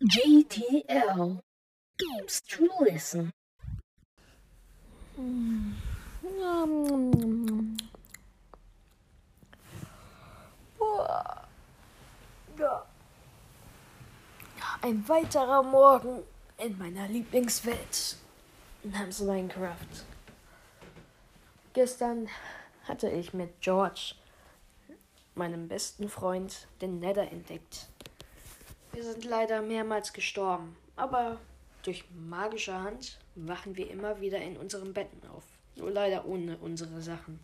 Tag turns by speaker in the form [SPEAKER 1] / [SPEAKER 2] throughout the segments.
[SPEAKER 1] GTL Games to Listen.
[SPEAKER 2] Ein weiterer Morgen in meiner Lieblingswelt namens Minecraft. Gestern hatte ich mit George, meinem besten Freund, den Nether entdeckt. Wir sind leider mehrmals gestorben, aber durch magische Hand wachen wir immer wieder in unseren Betten auf. Nur leider ohne unsere Sachen.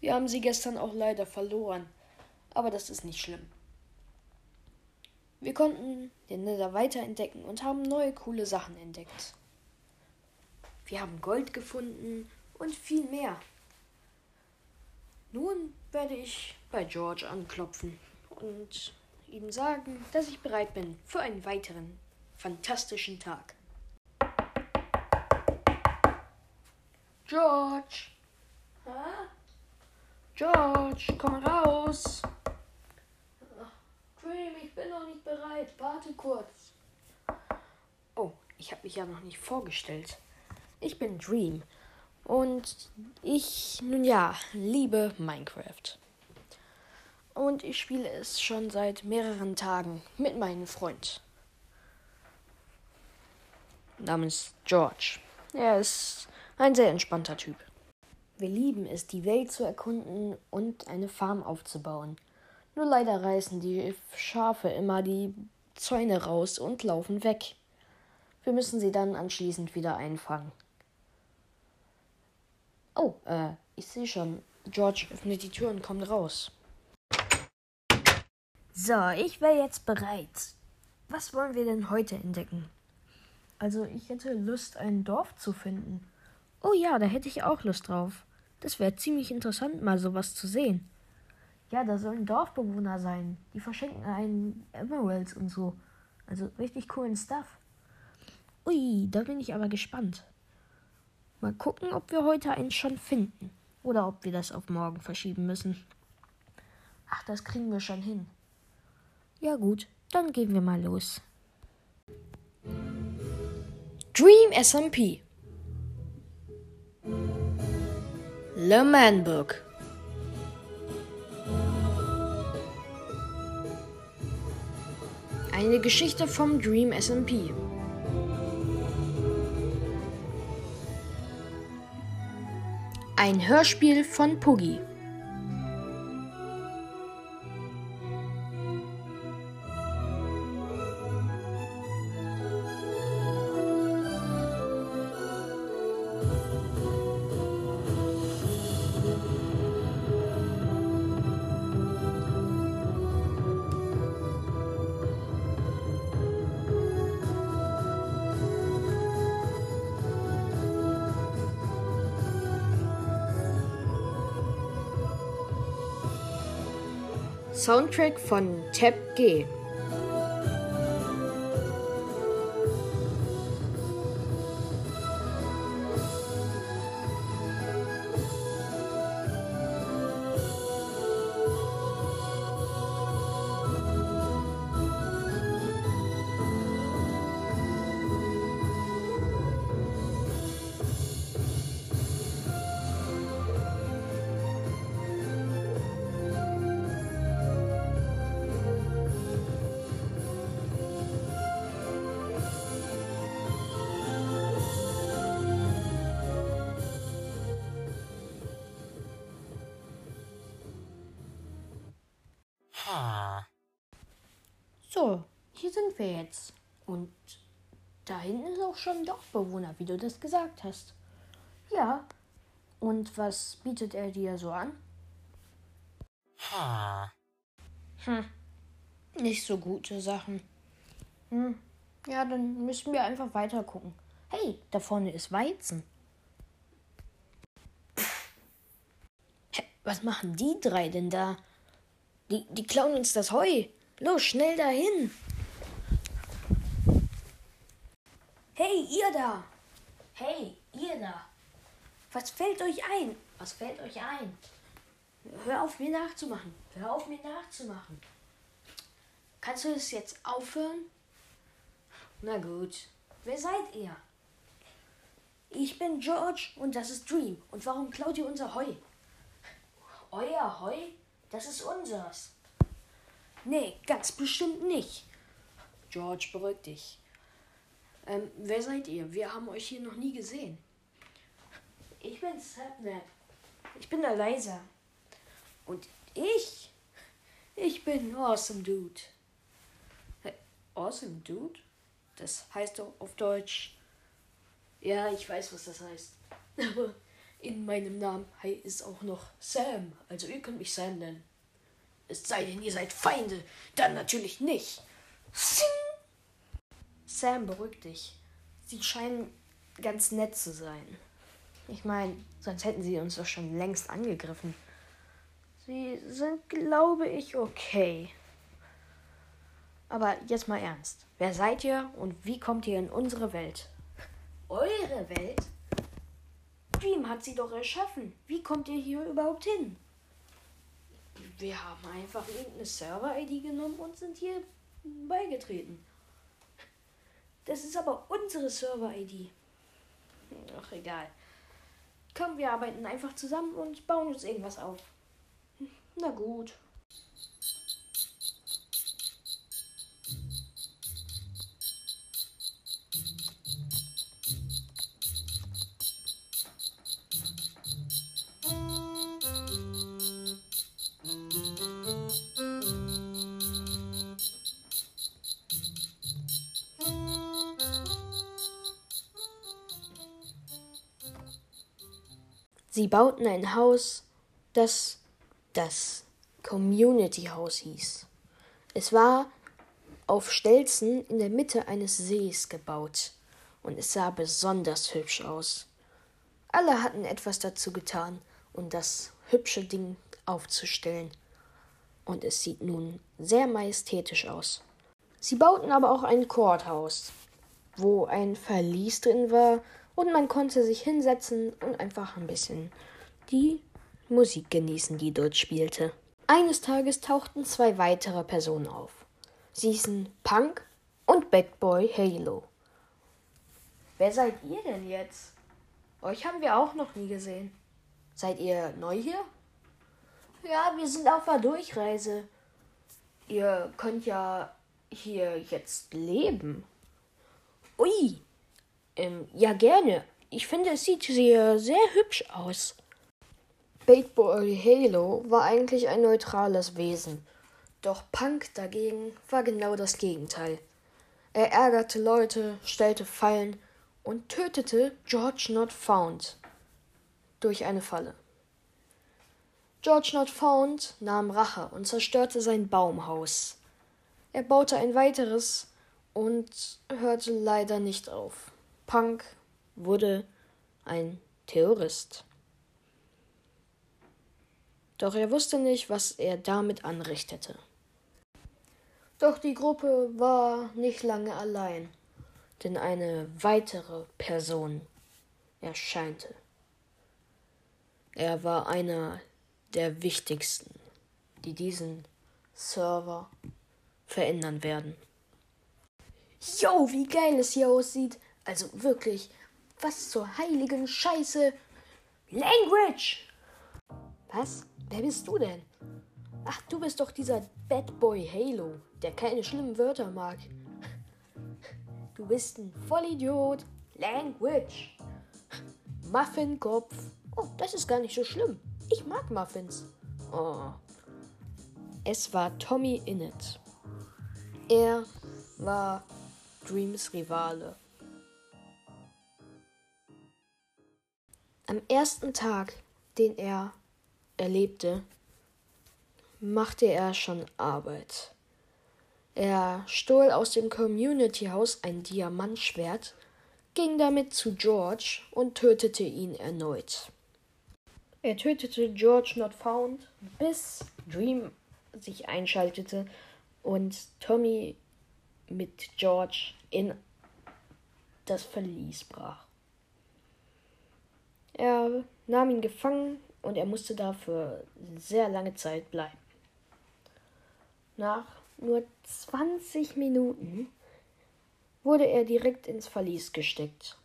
[SPEAKER 2] Wir haben sie gestern auch leider verloren, aber das ist nicht schlimm. Wir konnten den Nether weiterentdecken und haben neue coole Sachen entdeckt. Wir haben Gold gefunden und viel mehr. Nun werde ich bei George anklopfen und ihm sagen, dass ich bereit bin für einen weiteren fantastischen Tag. George! Hä? George, komm raus! Dream, ich bin noch nicht bereit. Warte kurz. Oh, ich habe mich ja noch nicht vorgestellt. Ich bin Dream und ich, nun ja, liebe Minecraft. Und ich spiele es schon seit mehreren Tagen mit meinem Freund. Namens George. Er ist ein sehr entspannter Typ. Wir lieben es, die Welt zu erkunden und eine Farm aufzubauen. Nur leider reißen die Schafe immer die Zäune raus und laufen weg. Wir müssen sie dann anschließend wieder einfangen. Oh, äh, ich sehe schon. George öffnet die Tür und kommt raus. So, ich wäre jetzt bereit. Was wollen wir denn heute entdecken? Also, ich hätte Lust, ein Dorf zu finden. Oh ja, da hätte ich auch Lust drauf. Das wäre ziemlich interessant, mal sowas zu sehen. Ja, da sollen Dorfbewohner sein. Die verschenken einen Emeralds und so. Also richtig coolen Stuff. Ui, da bin ich aber gespannt. Mal gucken, ob wir heute einen schon finden. Oder ob wir das auf morgen verschieben müssen. Ach, das kriegen wir schon hin. Ja gut, dann gehen wir mal los. Dream SMP Le Man Book Eine Geschichte vom Dream SMP. Ein Hörspiel von Puggy. Soundtrack von Tab G. hier sind wir jetzt. Und da hinten ist auch schon ein Dorfbewohner, wie du das gesagt hast. Ja. Und was bietet er dir so an? Hm. Nicht so gute Sachen. Hm. Ja, dann müssen wir einfach weiter gucken. Hey, da vorne ist Weizen. Hä, was machen die drei denn da? Die, die klauen uns das Heu. Los, schnell dahin. Hey, ihr da. Hey, ihr da. Was fällt euch ein? Was fällt euch ein? Hör auf, mir nachzumachen. Hör auf, mir nachzumachen. Kannst du das jetzt aufhören? Na gut. Wer seid ihr? Ich bin George und das ist Dream. Und warum klaut ihr unser Heu? Euer Heu? Das ist unseres. Nee, ganz bestimmt nicht. George, beruhig dich. Ähm, wer seid ihr? Wir haben euch hier noch nie gesehen. Ich bin Sapnap. Ich bin der Leiser. Und ich? Ich bin Awesome Dude. Hey, awesome Dude? Das heißt doch auf Deutsch. Ja, ich weiß, was das heißt. Aber in meinem Namen ist auch noch Sam. Also ihr könnt mich Sam nennen. Es sei denn, ihr seid Feinde. Dann natürlich nicht. Sing! Sam, beruhig dich. Sie scheinen ganz nett zu sein. Ich meine, sonst hätten sie uns doch schon längst angegriffen. Sie sind, glaube ich, okay. Aber jetzt mal ernst. Wer seid ihr und wie kommt ihr in unsere Welt? Eure Welt? Dream hat sie doch erschaffen. Wie kommt ihr hier überhaupt hin? Wir haben einfach irgendeine Server-ID genommen und sind hier beigetreten. Das ist aber unsere Server-ID. Ach, egal. Komm, wir arbeiten einfach zusammen und bauen uns irgendwas auf. Na gut. Sie bauten ein Haus, das das Community House hieß. Es war auf Stelzen in der Mitte eines Sees gebaut und es sah besonders hübsch aus. Alle hatten etwas dazu getan, um das hübsche Ding aufzustellen. Und es sieht nun sehr majestätisch aus. Sie bauten aber auch ein Courthouse, wo ein Verlies drin war und man konnte sich hinsetzen und einfach ein bisschen die Musik genießen, die dort spielte. Eines Tages tauchten zwei weitere Personen auf. Sie hießen Punk und Bad Boy Halo. Wer seid ihr denn jetzt? Euch haben wir auch noch nie gesehen. Seid ihr neu hier? Ja, wir sind auf der Durchreise. Ihr könnt ja hier jetzt leben. Ui, ähm, ja, gerne. Ich finde, es sieht sehr, sehr hübsch aus. Bait Boy Halo war eigentlich ein neutrales Wesen. Doch Punk dagegen war genau das Gegenteil. Er ärgerte Leute, stellte Fallen und tötete George Not Found durch eine Falle. George Not Found nahm Rache und zerstörte sein Baumhaus. Er baute ein weiteres und hörte leider nicht auf. Punk wurde ein Terrorist. Doch er wusste nicht, was er damit anrichtete. Doch die Gruppe war nicht lange allein, denn eine weitere Person erscheinte. Er war einer der wichtigsten, die diesen Server verändern werden. Yo, wie geil es hier aussieht. Also wirklich, was zur heiligen Scheiße. Language! Was? Wer bist du denn? Ach, du bist doch dieser Bad Boy Halo, der keine schlimmen Wörter mag. Du bist ein Vollidiot. Language. Muffinkopf. Oh, das ist gar nicht so schlimm. Ich mag Muffins. Oh. Es war Tommy Innit. Er war Dreams Rivale. Am ersten Tag, den er erlebte, machte er schon Arbeit. Er stohl aus dem Community House ein Diamantschwert, ging damit zu George und tötete ihn erneut. Er tötete George Not Found, bis Dream sich einschaltete und Tommy mit George in das Verlies brach. Er nahm ihn gefangen und er musste dafür sehr lange Zeit bleiben. Nach nur 20 Minuten wurde er direkt ins Verlies gesteckt.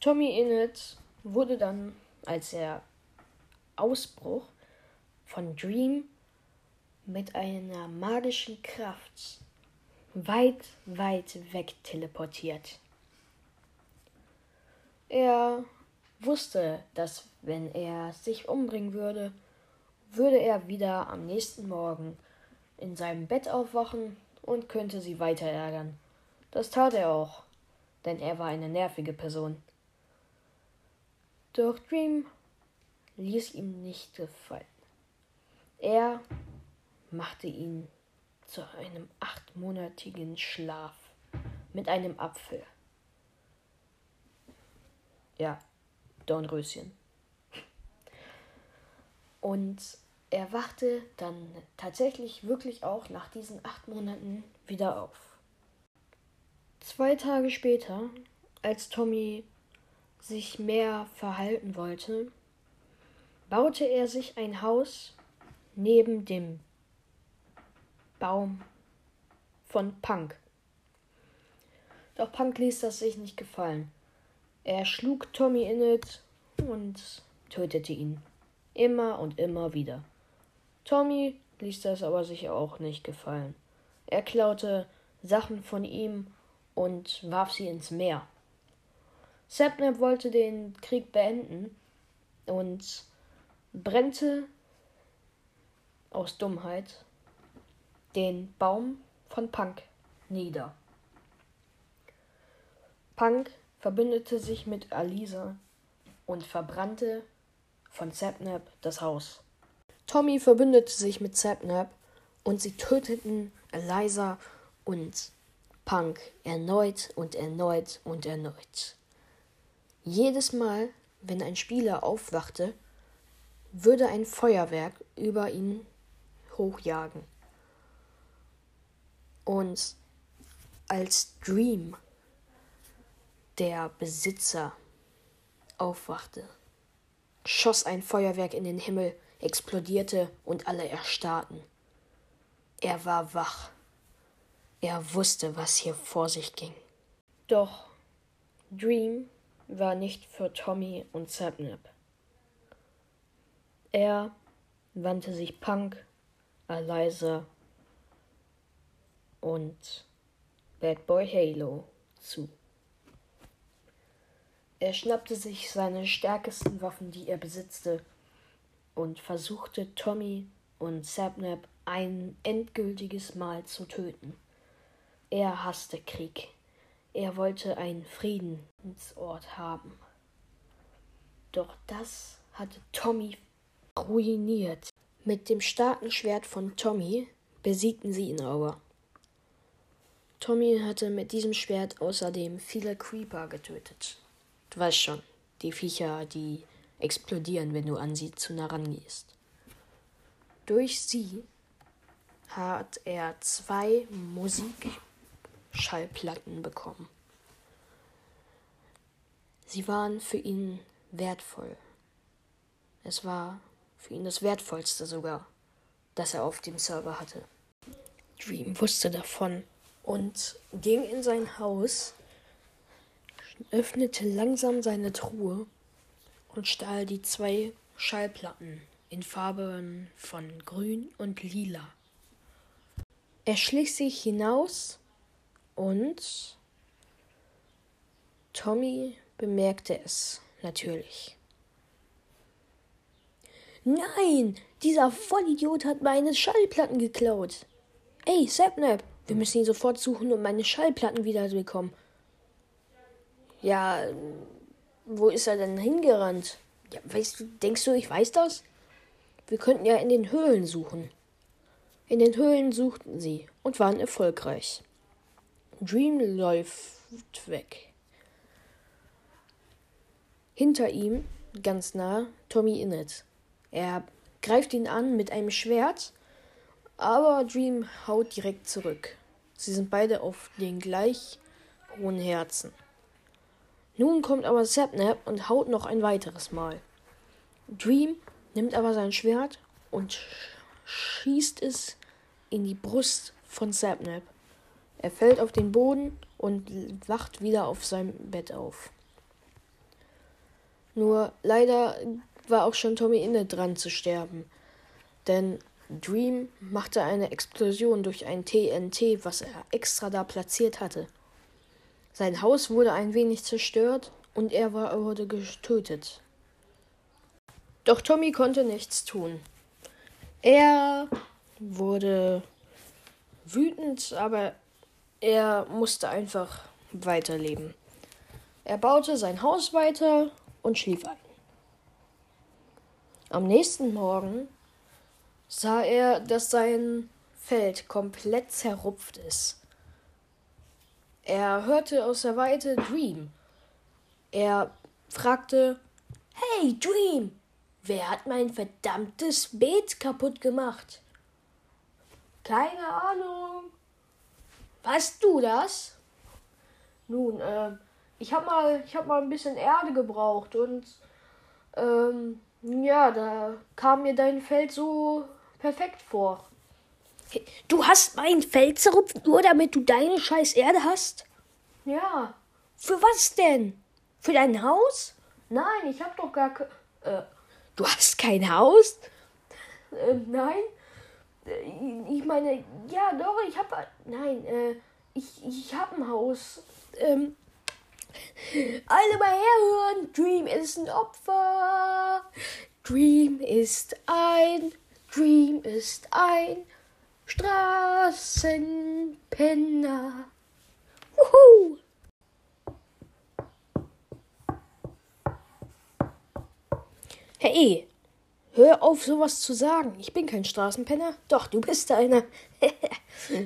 [SPEAKER 2] Tommy Innit wurde dann, als er Ausbruch von Dream mit einer magischen Kraft weit, weit weg teleportiert. Er wusste, dass wenn er sich umbringen würde, würde er wieder am nächsten Morgen in seinem Bett aufwachen und könnte sie weiter ärgern. Das tat er auch, denn er war eine nervige Person. Doch Dream ließ ihm nicht gefallen. Er machte ihn zu einem achtmonatigen Schlaf mit einem Apfel. Ja, Dornröschen. Und er wachte dann tatsächlich wirklich auch nach diesen acht Monaten wieder auf. Zwei Tage später, als Tommy sich mehr verhalten wollte, baute er sich ein Haus neben dem Baum von Punk. Doch Punk ließ das sich nicht gefallen. Er schlug Tommy Innit und tötete ihn. Immer und immer wieder. Tommy ließ das aber sich auch nicht gefallen. Er klaute Sachen von ihm und warf sie ins Meer. Sapnap wollte den Krieg beenden und brennte aus Dummheit den Baum von Punk nieder. Punk verbündete sich mit Alisa und verbrannte von Sapnap das Haus. Tommy verbündete sich mit Sapnap und sie töteten Eliza und Punk erneut und erneut und erneut. Jedes Mal, wenn ein Spieler aufwachte, würde ein Feuerwerk über ihn hochjagen. Und als Dream, der Besitzer, aufwachte, schoss ein Feuerwerk in den Himmel, explodierte und alle erstarrten. Er war wach. Er wusste, was hier vor sich ging. Doch Dream war nicht für Tommy und Sapnap. Er wandte sich Punk, Eliza und Bad Boy Halo zu. Er schnappte sich seine stärksten Waffen, die er besitzte, und versuchte Tommy und Sapnap ein endgültiges Mal zu töten. Er hasste Krieg. Er wollte einen Friedensort haben. Doch das hatte Tommy ruiniert. Mit dem starken Schwert von Tommy besiegten sie ihn aber. Tommy hatte mit diesem Schwert außerdem viele Creeper getötet. Weißt schon, die Viecher, die explodieren, wenn du an sie zu nah rangehst. Durch sie hat er zwei Musikschallplatten bekommen. Sie waren für ihn wertvoll. Es war für ihn das wertvollste sogar, das er auf dem Server hatte. Dream wusste davon und ging in sein Haus öffnete langsam seine Truhe und stahl die zwei Schallplatten in Farben von grün und lila. Er schlich sich hinaus und Tommy bemerkte es natürlich. Nein, dieser Vollidiot hat meine Schallplatten geklaut. Ey, Sapnap, wir müssen ihn sofort suchen, um meine Schallplatten wiederzubekommen. Ja, wo ist er denn hingerannt? Ja, weißt du, denkst du, ich weiß das? Wir könnten ja in den Höhlen suchen. In den Höhlen suchten sie und waren erfolgreich. Dream läuft weg. Hinter ihm, ganz nah, Tommy Innit. Er greift ihn an mit einem Schwert, aber Dream haut direkt zurück. Sie sind beide auf den gleich hohen Herzen. Nun kommt aber Sapnap und haut noch ein weiteres Mal. Dream nimmt aber sein Schwert und schießt es in die Brust von Sapnap. Er fällt auf den Boden und wacht wieder auf seinem Bett auf. Nur leider war auch schon Tommy inne dran zu sterben. Denn Dream machte eine Explosion durch ein TNT, was er extra da platziert hatte. Sein Haus wurde ein wenig zerstört und er wurde getötet. Doch Tommy konnte nichts tun. Er wurde wütend, aber er musste einfach weiterleben. Er baute sein Haus weiter und schlief ein. Am nächsten Morgen sah er, dass sein Feld komplett zerrupft ist. Er hörte aus der Weite Dream. Er fragte, Hey Dream, wer hat mein verdammtes Beet kaputt gemacht? Keine Ahnung. Weißt du das? Nun, äh, ich hab mal, ich hab mal ein bisschen Erde gebraucht und ähm, ja, da kam mir dein Feld so perfekt vor. Du hast mein Feld zerrupft, nur damit du deine scheiß Erde hast? Ja. Für was denn? Für dein Haus? Nein, ich hab doch gar ke äh, Du hast kein Haus? Äh, nein. Äh, ich meine, ja, doch, ich hab. Nein, äh, ich, ich hab ein Haus. Ähm, alle mal herhören. Dream ist ein Opfer. Dream ist ein, Dream ist ein Straßenpenner. Wuhu! Hey, hör auf, sowas zu sagen. Ich bin kein Straßenpenner. Doch, du bist einer.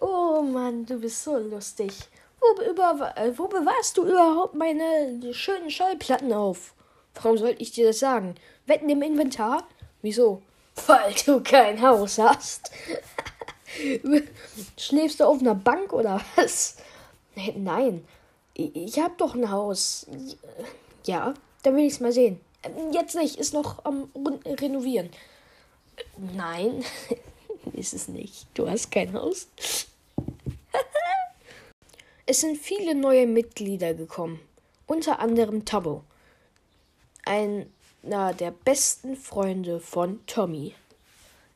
[SPEAKER 2] oh Mann, du bist so lustig. Wo, über, äh, wo bewahrst du überhaupt meine schönen Schallplatten auf? Warum sollte ich dir das sagen? Wetten im Inventar? Wieso? Weil du kein Haus hast. Schläfst du auf einer Bank oder was? Nein, ich hab doch ein Haus. Ja, dann will ich's mal sehen. Jetzt nicht, ist noch am Renovieren. Nein, ist es nicht. Du hast kein Haus. Es sind viele neue Mitglieder gekommen, unter anderem Tabo, einer der besten Freunde von Tommy.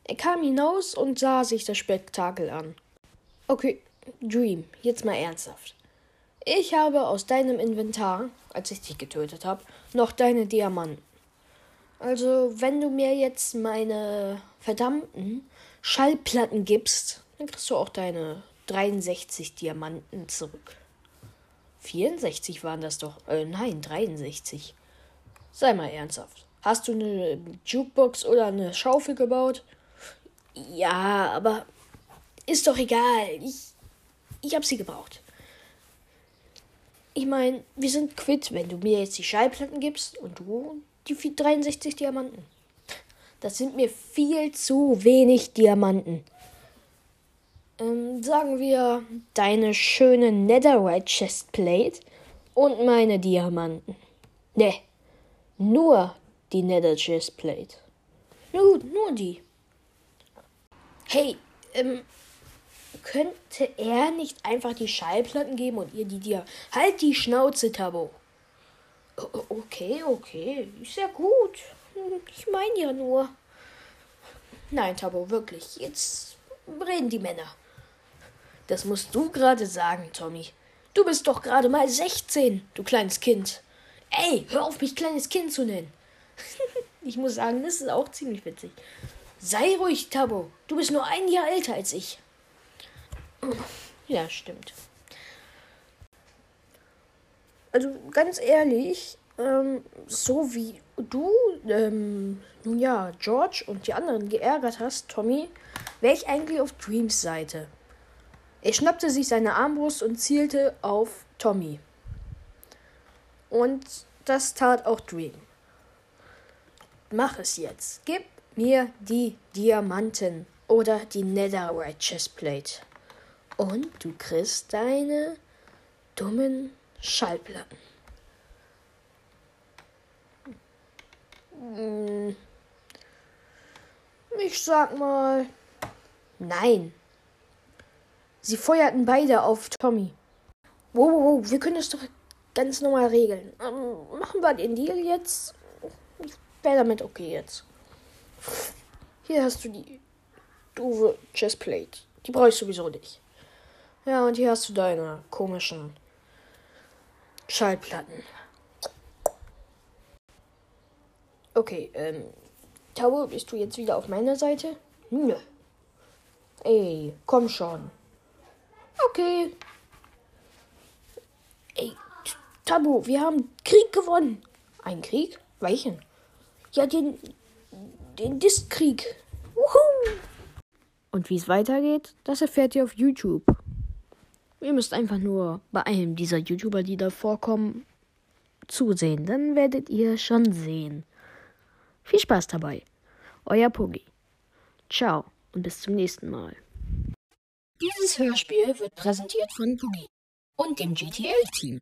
[SPEAKER 2] Er kam hinaus und sah sich das Spektakel an. Okay, Dream, jetzt mal ernsthaft. Ich habe aus deinem Inventar, als ich dich getötet habe, noch deine Diamanten. Also, wenn du mir jetzt meine verdammten Schallplatten gibst, dann kriegst du auch deine 63 Diamanten zurück. 64 waren das doch. Äh, nein, 63. Sei mal ernsthaft. Hast du eine Jukebox oder eine Schaufel gebaut? Ja, aber ist doch egal. Ich, ich hab sie gebraucht. Ich meine, wir sind quitt, wenn du mir jetzt die Schallplatten gibst und du die 63 Diamanten. Das sind mir viel zu wenig Diamanten ähm, sagen wir, deine schöne Netherite Chestplate und meine Diamanten. Ne, nur die Nether Chestplate. Na gut, nur die. Hey, ähm, könnte er nicht einfach die Schallplatten geben und ihr die dir. Halt die Schnauze, Tabo. Okay, okay, ist ja gut. Ich meine ja nur. Nein, Tabo, wirklich. Jetzt reden die Männer. Das musst du gerade sagen, Tommy. Du bist doch gerade mal 16, du kleines Kind. Ey, hör auf, mich kleines Kind zu nennen. ich muss sagen, das ist auch ziemlich witzig. Sei ruhig, Tabo. Du bist nur ein Jahr älter als ich. Ja, stimmt. Also ganz ehrlich, ähm, so wie du, ähm, nun ja, George und die anderen geärgert hast, Tommy, wäre ich eigentlich auf Dreams Seite. Er schnappte sich seine Armbrust und zielte auf Tommy. Und das tat auch Dream. Mach es jetzt. Gib mir die Diamanten oder die Netherite Chestplate. Und du kriegst deine dummen Schallplatten. Hm. Ich sag mal, nein. Sie feuerten beide auf Tommy. Wow, wow, wow, wir können das doch ganz normal regeln. Ähm, machen wir den Deal jetzt. Ich wäre damit okay jetzt. Hier hast du die doofe Chestplate. Die brauche ich sowieso nicht. Ja, und hier hast du deine komischen Schallplatten. Okay, ähm, Tau, bist du jetzt wieder auf meiner Seite? Nö. Ey, komm schon. Okay. Ey, Tabu, wir haben Krieg gewonnen. Ein Krieg? Welchen? Ja, den, den Diskkrieg. Wuhu! Und wie es weitergeht, das erfährt ihr auf YouTube. Ihr müsst einfach nur bei einem dieser YouTuber, die da vorkommen, zusehen. Dann werdet ihr schon sehen. Viel Spaß dabei. Euer Puggy. Ciao und bis zum nächsten Mal.
[SPEAKER 1] Dieses Hörspiel wird präsentiert von Puggy und dem GTL-Team.